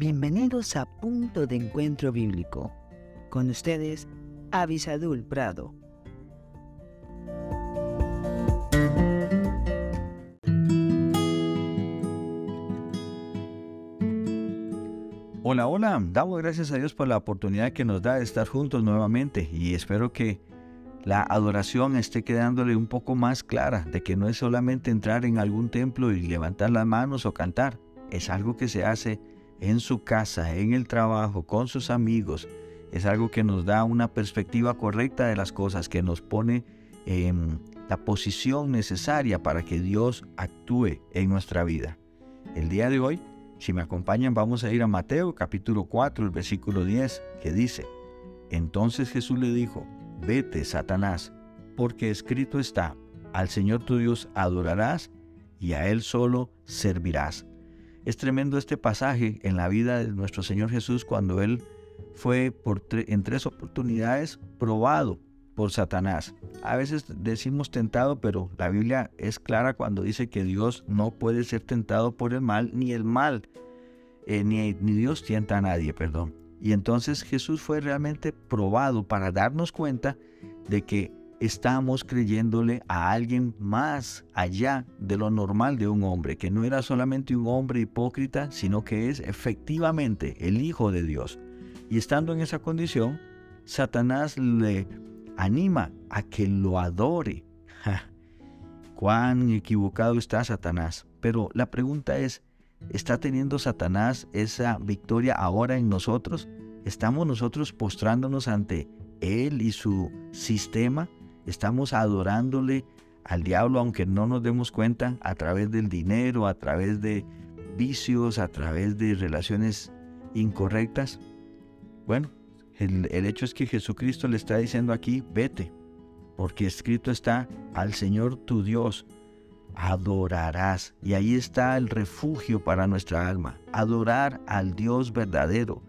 Bienvenidos a Punto de Encuentro Bíblico. Con ustedes, Avisadul Prado. Hola, hola, damos gracias a Dios por la oportunidad que nos da de estar juntos nuevamente y espero que la adoración esté quedándole un poco más clara de que no es solamente entrar en algún templo y levantar las manos o cantar, es algo que se hace en su casa, en el trabajo, con sus amigos. Es algo que nos da una perspectiva correcta de las cosas, que nos pone en la posición necesaria para que Dios actúe en nuestra vida. El día de hoy, si me acompañan, vamos a ir a Mateo capítulo 4, el versículo 10, que dice, Entonces Jesús le dijo, Vete, Satanás, porque escrito está, al Señor tu Dios adorarás y a Él solo servirás. Es tremendo este pasaje en la vida de nuestro Señor Jesús cuando Él fue por en tres oportunidades probado por Satanás. A veces decimos tentado, pero la Biblia es clara cuando dice que Dios no puede ser tentado por el mal, ni el mal, eh, ni, ni Dios tienta a nadie, perdón. Y entonces Jesús fue realmente probado para darnos cuenta de que estamos creyéndole a alguien más allá de lo normal de un hombre, que no era solamente un hombre hipócrita, sino que es efectivamente el Hijo de Dios. Y estando en esa condición, Satanás le anima a que lo adore. Cuán equivocado está Satanás. Pero la pregunta es, ¿está teniendo Satanás esa victoria ahora en nosotros? ¿Estamos nosotros postrándonos ante él y su sistema? Estamos adorándole al diablo aunque no nos demos cuenta a través del dinero, a través de vicios, a través de relaciones incorrectas. Bueno, el, hecho es que Jesucristo le está diciendo aquí, vete, porque escrito está, al Señor tu Dios adorarás. Y ahí está el refugio para nuestra alma, adorar al Dios verdadero,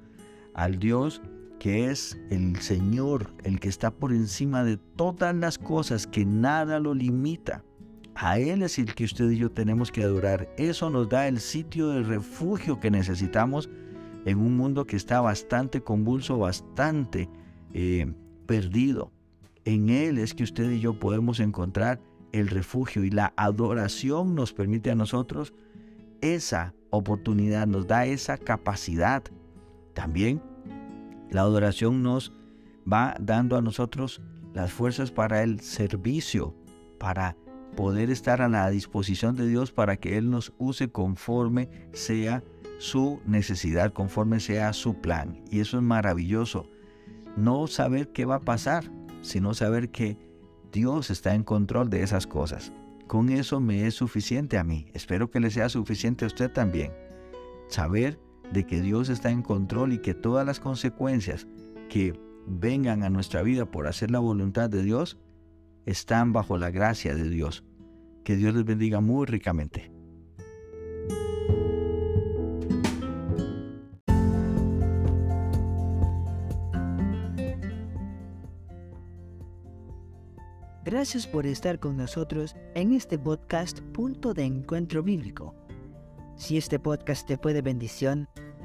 al Dios que es el Señor, el que está por encima de todas las cosas, que nada lo limita. A Él es el que usted y yo tenemos que adorar. Eso nos da el sitio de refugio que necesitamos en un mundo que está bastante convulso, bastante eh, perdido. En Él es que usted y yo podemos encontrar el refugio y la adoración nos permite a nosotros esa oportunidad, nos da esa capacidad. También la adoración nos va dando a nosotros las fuerzas para el servicio, para poder estar a la disposición de Dios para que Él nos use conforme sea su necesidad, conforme sea su plan. Y eso es maravilloso. No saber qué va a pasar, sino saber que Dios está en control de esas cosas. Con eso me es suficiente a mí. Espero que le sea suficiente a usted también. Saber de que Dios está en control y que todas las consecuencias que vengan a nuestra vida por hacer la voluntad de Dios están bajo la gracia de Dios. Que Dios les bendiga muy ricamente. Gracias por estar con nosotros en este podcast Punto de Encuentro Bíblico. Si este podcast te fue de bendición,